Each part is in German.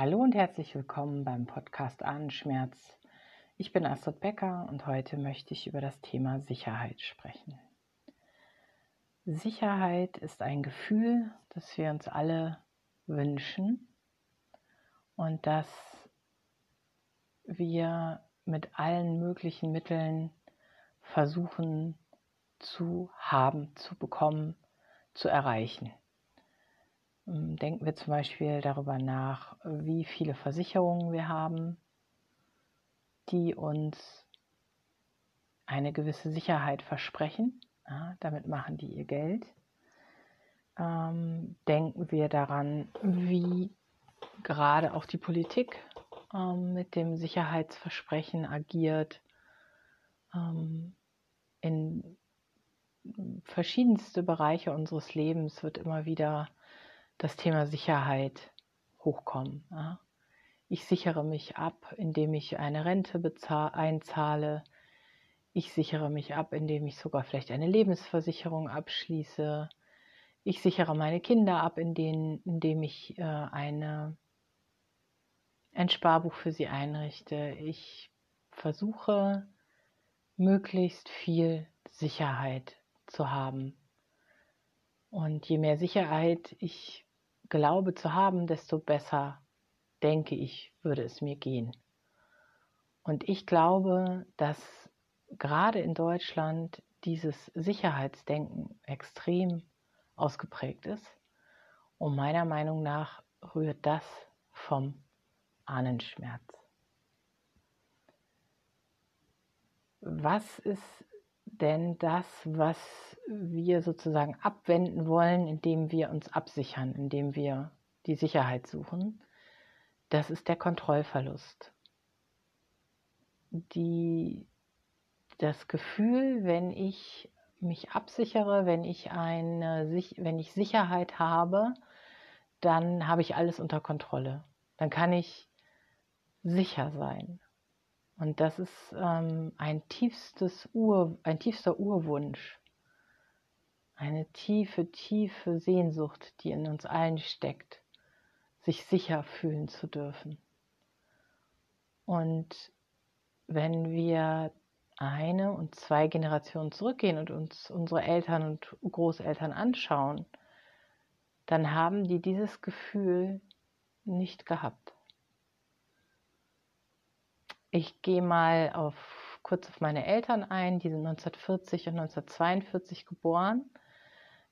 Hallo und herzlich willkommen beim Podcast Ahnenschmerz. Ich bin Astrid Becker und heute möchte ich über das Thema Sicherheit sprechen. Sicherheit ist ein Gefühl, das wir uns alle wünschen und das wir mit allen möglichen Mitteln versuchen zu haben, zu bekommen, zu erreichen. Ähm, denken wir zum Beispiel darüber nach, wie viele Versicherungen wir haben, die uns eine gewisse Sicherheit versprechen. Ja, damit machen die ihr Geld. Ähm, denken wir daran, wie gerade auch die Politik ähm, mit dem Sicherheitsversprechen agiert. Ähm, in verschiedenste Bereiche unseres Lebens wird immer wieder das Thema Sicherheit hochkommen. Ja. Ich sichere mich ab, indem ich eine Rente einzahle. Ich sichere mich ab, indem ich sogar vielleicht eine Lebensversicherung abschließe. Ich sichere meine Kinder ab, indem, indem ich äh, eine, ein Sparbuch für sie einrichte. Ich versuche, möglichst viel Sicherheit zu haben. Und je mehr Sicherheit ich glaube zu haben, desto besser, denke ich, würde es mir gehen. Und ich glaube, dass gerade in Deutschland dieses Sicherheitsdenken extrem ausgeprägt ist. Und meiner Meinung nach rührt das vom Ahnenschmerz. Was ist denn das, was wir sozusagen abwenden wollen, indem wir uns absichern, indem wir die Sicherheit suchen, das ist der Kontrollverlust. Die, das Gefühl, wenn ich mich absichere, wenn ich eine, wenn ich Sicherheit habe, dann habe ich alles unter Kontrolle. Dann kann ich sicher sein. Und das ist ähm, ein, tiefstes Ur, ein tiefster Urwunsch, eine tiefe, tiefe Sehnsucht, die in uns allen steckt, sich sicher fühlen zu dürfen. Und wenn wir eine und zwei Generationen zurückgehen und uns unsere Eltern und Großeltern anschauen, dann haben die dieses Gefühl nicht gehabt. Ich gehe mal auf, kurz auf meine Eltern ein. Die sind 1940 und 1942 geboren.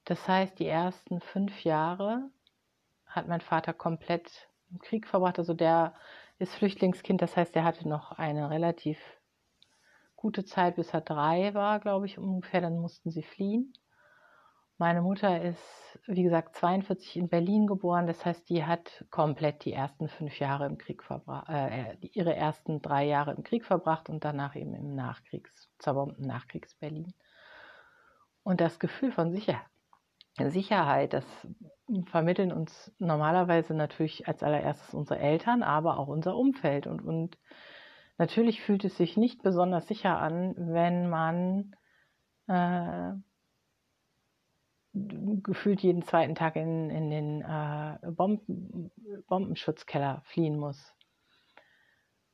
Das heißt, die ersten fünf Jahre hat mein Vater komplett im Krieg verbracht. Also der ist Flüchtlingskind, das heißt, er hatte noch eine relativ gute Zeit, bis er drei war, glaube ich, ungefähr. Dann mussten sie fliehen. Meine Mutter ist, wie gesagt, 42 in Berlin geboren. Das heißt, die hat komplett die ersten fünf Jahre im Krieg verbracht, äh, ihre ersten drei Jahre im Krieg verbracht und danach eben im Nachkriegs, zerbombten Nachkriegs-Berlin. Und das Gefühl von Sicher Sicherheit, das vermitteln uns normalerweise natürlich als allererstes unsere Eltern, aber auch unser Umfeld. Und, und natürlich fühlt es sich nicht besonders sicher an, wenn man äh, gefühlt jeden zweiten Tag in, in den äh, Bomben, Bombenschutzkeller fliehen muss.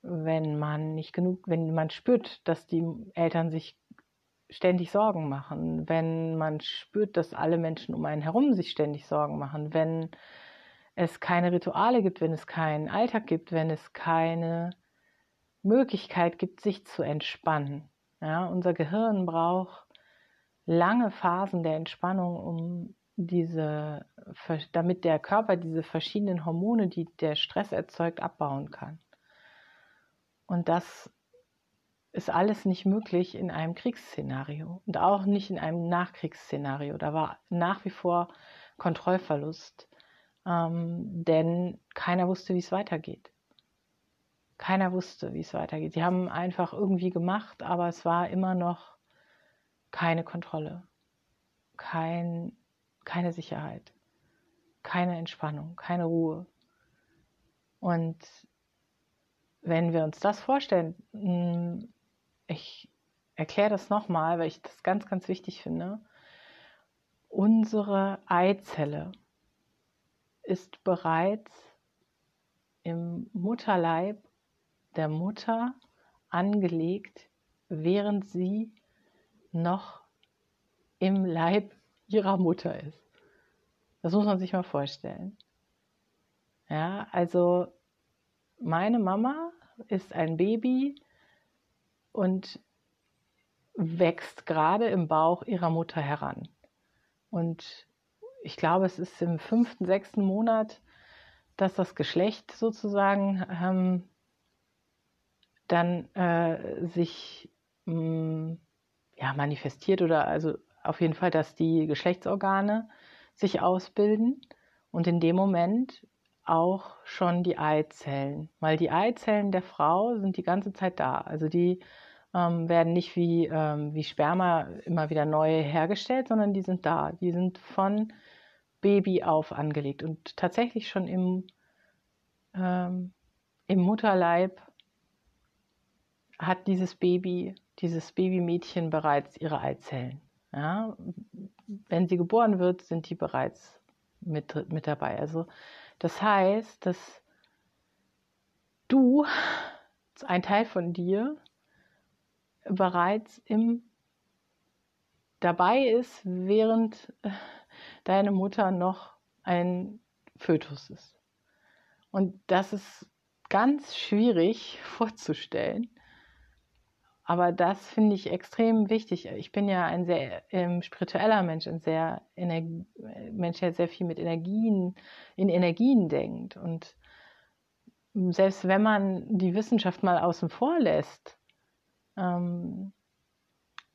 Wenn man nicht genug, wenn man spürt, dass die Eltern sich ständig Sorgen machen, wenn man spürt, dass alle Menschen um einen herum sich ständig Sorgen machen, wenn es keine Rituale gibt, wenn es keinen Alltag gibt, wenn es keine Möglichkeit gibt, sich zu entspannen. Ja, unser Gehirn braucht lange Phasen der Entspannung, um diese, damit der Körper diese verschiedenen Hormone, die der Stress erzeugt, abbauen kann. Und das ist alles nicht möglich in einem Kriegsszenario und auch nicht in einem Nachkriegsszenario. Da war nach wie vor Kontrollverlust, ähm, denn keiner wusste, wie es weitergeht. Keiner wusste, wie es weitergeht. Sie haben einfach irgendwie gemacht, aber es war immer noch keine Kontrolle, kein, keine Sicherheit, keine Entspannung, keine Ruhe. Und wenn wir uns das vorstellen, hm, ich erkläre das nochmal, weil ich das ganz, ganz wichtig finde. Unsere Eizelle ist bereits im Mutterleib der Mutter angelegt, während sie noch im Leib ihrer Mutter ist. Das muss man sich mal vorstellen. Ja, also meine Mama ist ein Baby und wächst gerade im Bauch ihrer Mutter heran. Und ich glaube, es ist im fünften, sechsten Monat, dass das Geschlecht sozusagen ähm, dann äh, sich mh, mm, ja, manifestiert oder also auf jeden Fall, dass die Geschlechtsorgane sich ausbilden und in dem Moment auch schon die Eizellen, weil die Eizellen der Frau sind die ganze Zeit da. Also die ähm, werden nicht wie, ähm, wie Sperma immer wieder neu hergestellt, sondern die sind da. Die sind von Baby auf angelegt und tatsächlich schon im, ähm, im Mutterleib hat dieses Baby, dieses Babymädchen bereits ihre Eizellen. Ja? Wenn sie geboren wird, sind die bereits mit, mit dabei. Also das heißt, dass du, ein Teil von dir, bereits im dabei ist, während äh, deine Mutter noch ein Fötus ist. Und das ist ganz schwierig vorzustellen. Aber das finde ich extrem wichtig. Ich bin ja ein sehr ähm, spiritueller Mensch, ein sehr Energie, Mensch, der sehr viel mit Energien, in Energien denkt. Und selbst wenn man die Wissenschaft mal außen vor lässt, ähm,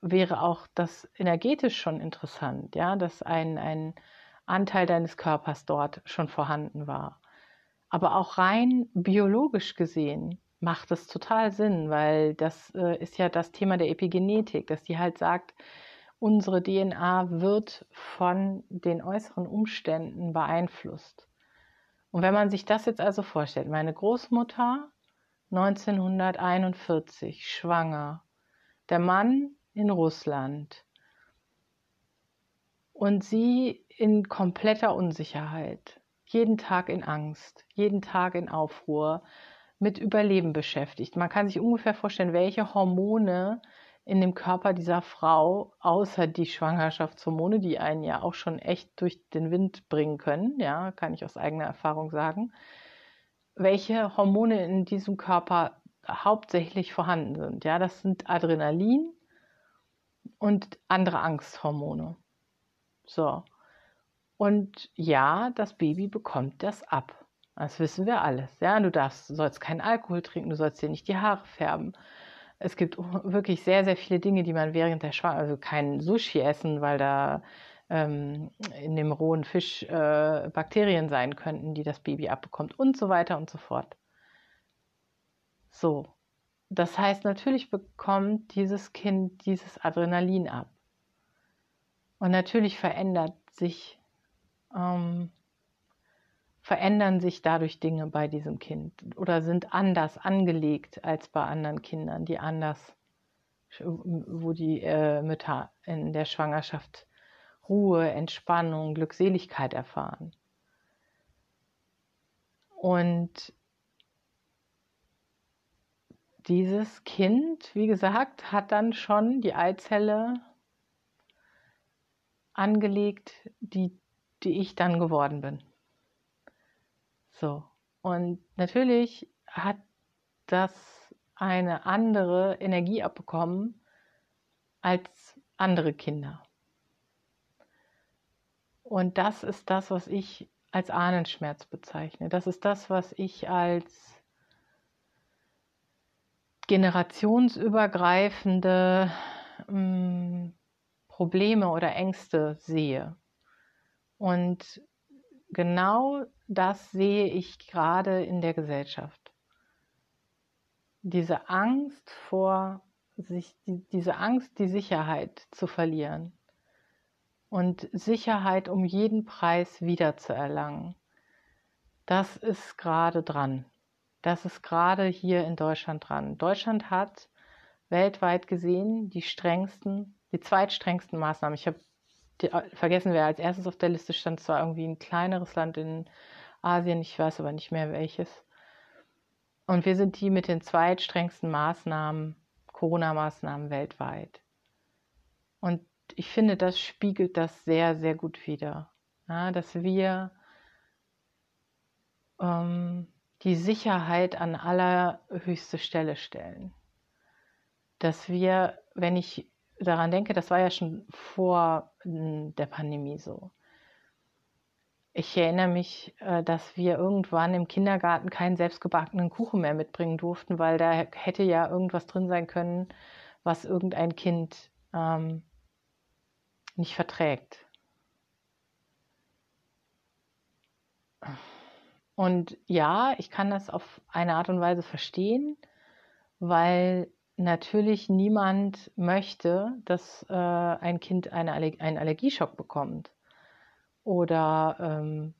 wäre auch das energetisch schon interessant, ja, dass ein, ein Anteil deines Körpers dort schon vorhanden war. Aber auch rein biologisch gesehen macht es total Sinn, weil das äh, ist ja das Thema der Epigenetik, dass die halt sagt, unsere DNA wird von den äußeren Umständen beeinflusst. Und wenn man sich das jetzt also vorstellt, meine Großmutter 1941 schwanger, der Mann in Russland und sie in kompletter Unsicherheit, jeden Tag in Angst, jeden Tag in Aufruhr, mit Überleben beschäftigt. Man kann sich ungefähr vorstellen, welche Hormone in dem Körper dieser Frau, außer die Schwangerschaftshormone, die einen ja auch schon echt durch den Wind bringen können, ja, kann ich aus eigener Erfahrung sagen, welche Hormone in diesem Körper hauptsächlich vorhanden sind. Ja, das sind Adrenalin und andere Angsthormone. So. Und ja, das Baby bekommt das ab. Das wissen wir alles. Ja, du darfst, du sollst keinen Alkohol trinken, du sollst dir nicht die Haare färben. Es gibt wirklich sehr, sehr viele Dinge, die man während der Schwangerschaft, also kein Sushi essen, weil da ähm, in dem rohen Fisch äh, Bakterien sein könnten, die das Baby abbekommt und so weiter und so fort. So, das heißt, natürlich bekommt dieses Kind dieses Adrenalin ab. Und natürlich verändert sich ähm, verändern sich dadurch Dinge bei diesem Kind oder sind anders angelegt als bei anderen Kindern, die anders, wo die äh, Mütter in der Schwangerschaft Ruhe, Entspannung, Glückseligkeit erfahren. Und dieses Kind, wie gesagt, hat dann schon die Eizelle angelegt, die, die ich dann geworden bin. So. Und natürlich hat das eine andere Energie abbekommen als andere Kinder. Und das ist das, was ich als Ahnenschmerz bezeichne. Das ist das, was ich als generationsübergreifende ähm, Probleme oder Ängste sehe. Und genau das sehe ich gerade in der Gesellschaft. Diese Angst vor sich, die, diese Angst, die Sicherheit zu verlieren und Sicherheit um jeden Preis wiederzuerlangen, das ist gerade dran. Das ist gerade hier in Deutschland dran. Deutschland hat weltweit gesehen die strengsten, die zweitstrengsten Maßnahmen. Ich habe vergessen, wer als erstes auf der Liste stand. Es war irgendwie ein kleineres Land in Asien, ich weiß aber nicht mehr welches. Und wir sind die mit den zweitstrengsten Maßnahmen, Corona-Maßnahmen weltweit. Und ich finde, das spiegelt das sehr, sehr gut wider. Ja, dass wir ähm, die Sicherheit an allerhöchste Stelle stellen. Dass wir, wenn ich daran denke, das war ja schon vor hm, der Pandemie so. Ich erinnere mich, äh, dass wir irgendwann im Kindergarten keinen selbstgebackenen Kuchen mehr mitbringen durften, weil da hätte ja irgendwas drin sein können, was irgendein Kind ähm, nicht verträgt. Und ja, ich kann das auf eine Art und Weise verstehen, weil natürlich niemand möchte, dass äh, ein Kind eine Aller einen Allergieschock bekommt oder ähm,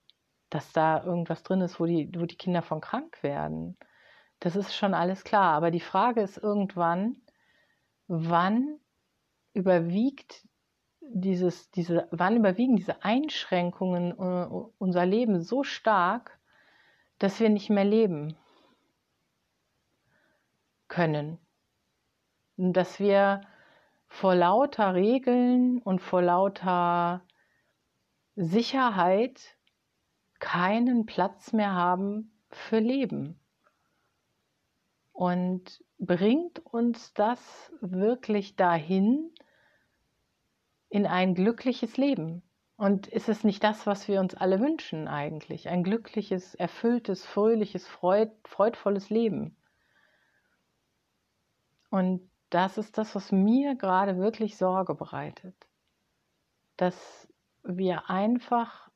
dass da irgendwas drin ist, wo die, wo die Kinder von krank werden. Das ist schon alles klar. Aber die Frage ist irgendwann, wann überwiegt dieses, diese, wann überwiegen diese Einschränkungen uh, unser Leben so stark, dass wir nicht mehr leben können dass wir vor lauter Regeln und vor lauter Sicherheit keinen Platz mehr haben für Leben. Und bringt uns das wirklich dahin in ein glückliches Leben? Und ist es nicht das, was wir uns alle wünschen eigentlich? Ein glückliches, erfülltes, fröhliches, freud, freudvolles Leben. Und das ist das, was mir gerade wirklich Sorge bereitet. Dass wir einfach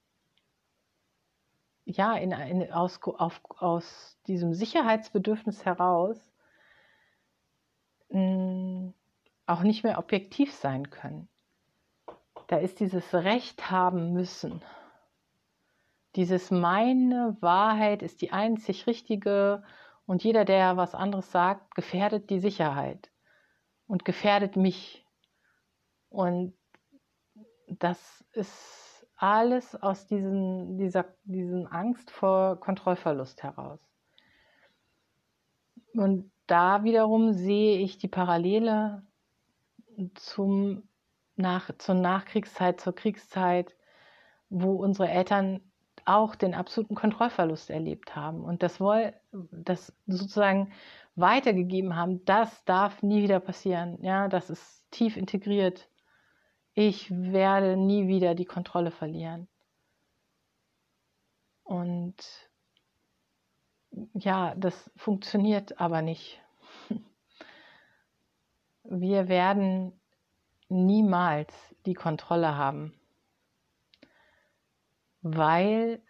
ja in, in, aus, auf, aus diesem Sicherheitsbedürfnis heraus mh, hm, auch nicht mehr objektiv sein können. Da ist dieses Recht haben müssen. Dieses meine Wahrheit ist die einzig richtige und jeder, der was anderes sagt, gefährdet die Sicherheit und gefährdet mich. Und das ist alles aus diesen, dieser diesen Angst vor Kontrollverlust heraus. Und da wiederum sehe ich die Parallele zum nach, zur Nachkriegszeit, zur Kriegszeit, wo unsere Eltern auch den absoluten Kontrollverlust erlebt haben und das, woll, das sozusagen weitergegeben haben, das darf nie wieder passieren. Ja, das ist tief integriert. Ich werde nie wieder die Kontrolle verlieren. Und ja, das funktioniert aber nicht. Wir werden niemals die Kontrolle haben, weil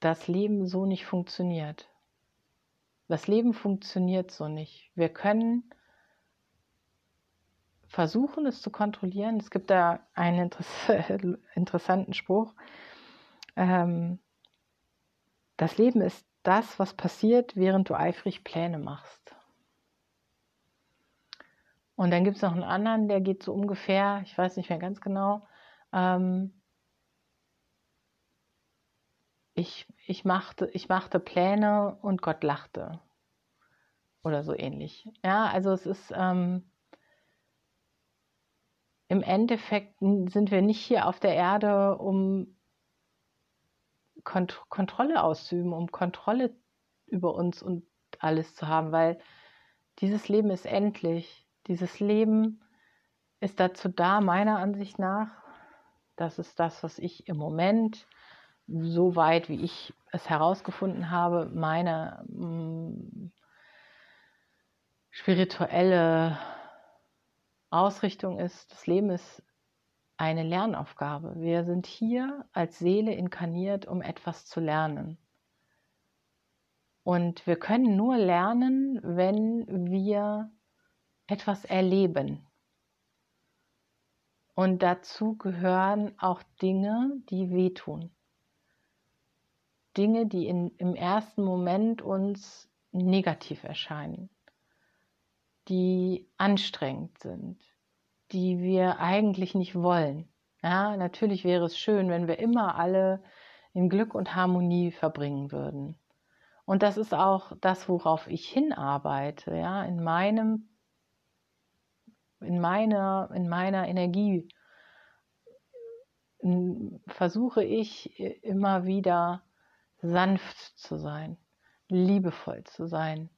das Leben so nicht funktioniert. Das Leben funktioniert so nicht. Wir können versuchen, es zu kontrollieren. Es gibt da einen interessanten Spruch. Ähm, das Leben ist das, was passiert, während du eifrig Pläne machst. Und dann gibt es noch einen anderen, der geht so ungefähr, ich weiß nicht mehr ganz genau, ähm, ich, ich, machte, ich machte Pläne und Gott lachte. Oder so ähnlich. Ja, also es ist ähm, im Endeffekt sind wir nicht hier auf der Erde, um Kont Kontrolle auszuüben, um Kontrolle über uns und alles zu haben, weil dieses Leben ist endlich. Dieses Leben ist dazu da, meiner Ansicht nach. Das ist das, was ich im Moment so weit, wie ich es herausgefunden habe, meine mh, mm, spirituelle Ausrichtung ist, das Leben ist eine Lernaufgabe. Wir sind hier als Seele inkarniert, um etwas zu lernen. Und wir können nur lernen, wenn wir etwas erleben. Und dazu gehören auch Dinge, die wehtun. Dinge, die in, im ersten Moment uns negativ erscheinen, die anstrengend sind, die wir eigentlich nicht wollen. Ja, natürlich wäre es schön, wenn wir immer alle in Glück und Harmonie verbringen würden. Und das ist auch das, worauf ich hinarbeite, ja, in meinem, in meiner, in meiner Energie versuche ich immer wieder sanft zu sein, liebevoll zu sein,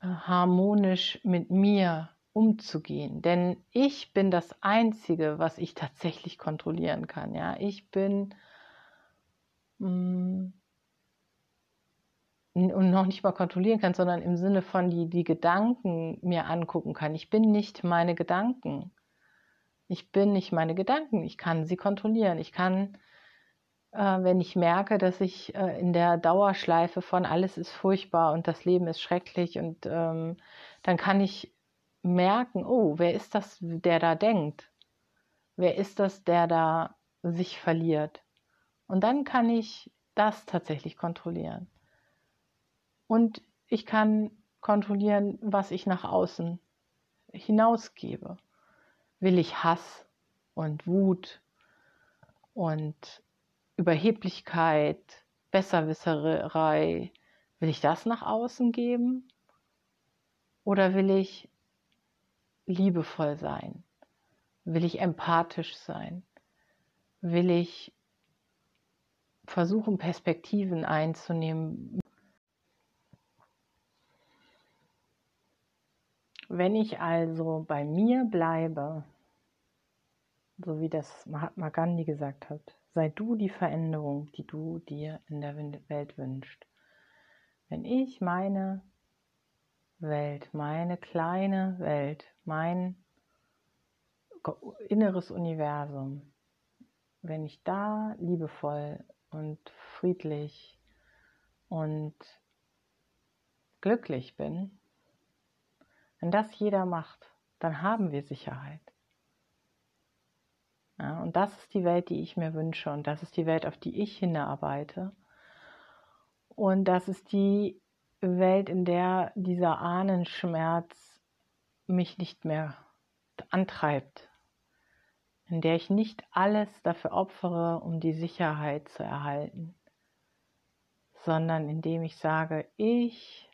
harmonisch mit mir umzugehen. Denn ich bin das Einzige, was ich tatsächlich kontrollieren kann. Ja, ich bin mh, mm, und noch nicht mal kontrollieren kann, sondern im Sinne von die, die Gedanken mir angucken kann. Ich bin nicht meine Gedanken. Ich bin nicht meine Gedanken. Ich kann sie kontrollieren. Ich kann, wenn ich merke, dass ich äh, in der Dauerschleife von alles ist furchtbar und das Leben ist schrecklich und ähm, dann kann ich merken, oh, wer ist das, der da denkt? Wer ist das, der da sich verliert? Und dann kann ich das tatsächlich kontrollieren. Und ich kann kontrollieren, was ich nach außen hinausgebe. Will ich Hass und Wut und Überheblichkeit, Besserwisserei, will ich das nach außen geben? Oder will ich liebevoll sein? Will ich empathisch sein? Will ich versuchen, Perspektiven einzunehmen? Wenn ich also bei mir bleibe, so wie das Mahatma Gandhi gesagt hat, sei du die Veränderung, die du dir in der Welt wünschst. Wenn ich meine Welt, meine kleine Welt, mein inneres Universum, wenn ich da liebevoll und friedlich und glücklich bin, wenn das jeder macht, dann haben wir Sicherheit. Ja, und das ist die Welt, die ich mir wünsche und das ist die Welt, auf die ich hinarbeite. Und das ist die Welt, in der dieser Ahnenschmerz mich nicht mehr antreibt, in der ich nicht alles dafür opfere, um die Sicherheit zu erhalten, sondern indem ich sage, ich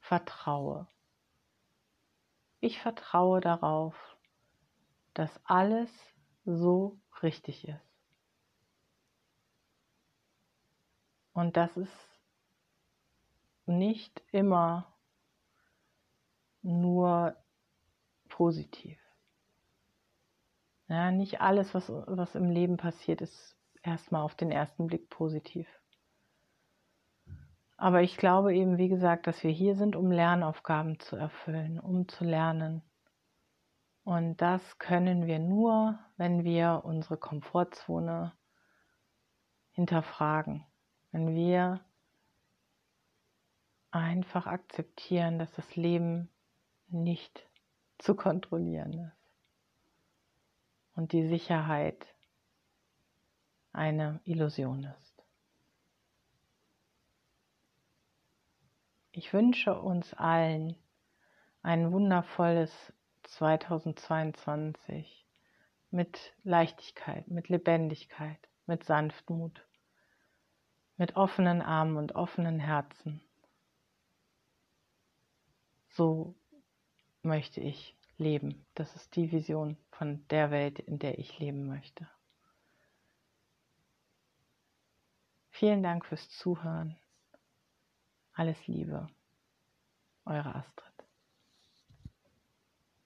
vertraue. Ich vertraue darauf, dass alles so richtig ist. Und das ist nicht immer nur positiv. Ja, nicht alles, was, was im Leben passiert, ist erstmal auf den ersten Blick positiv. Aber ich glaube eben, wie gesagt, dass wir hier sind, um Lernaufgaben zu erfüllen, um zu lernen. Und das können wir nur, wenn wir unsere Komfortzone hinterfragen, wenn wir einfach akzeptieren, dass das Leben nicht zu kontrollieren ist und die Sicherheit eine Illusion ist. Ich wünsche uns allen ein wundervolles 2022 mit Leichtigkeit, mit Lebendigkeit, mit Sanftmut, mit offenen Armen und offenen Herzen. So möchte ich leben. Das ist die Vision von der Welt, in der ich leben möchte. Vielen Dank fürs Zuhören. Alles Liebe, eure Astrid.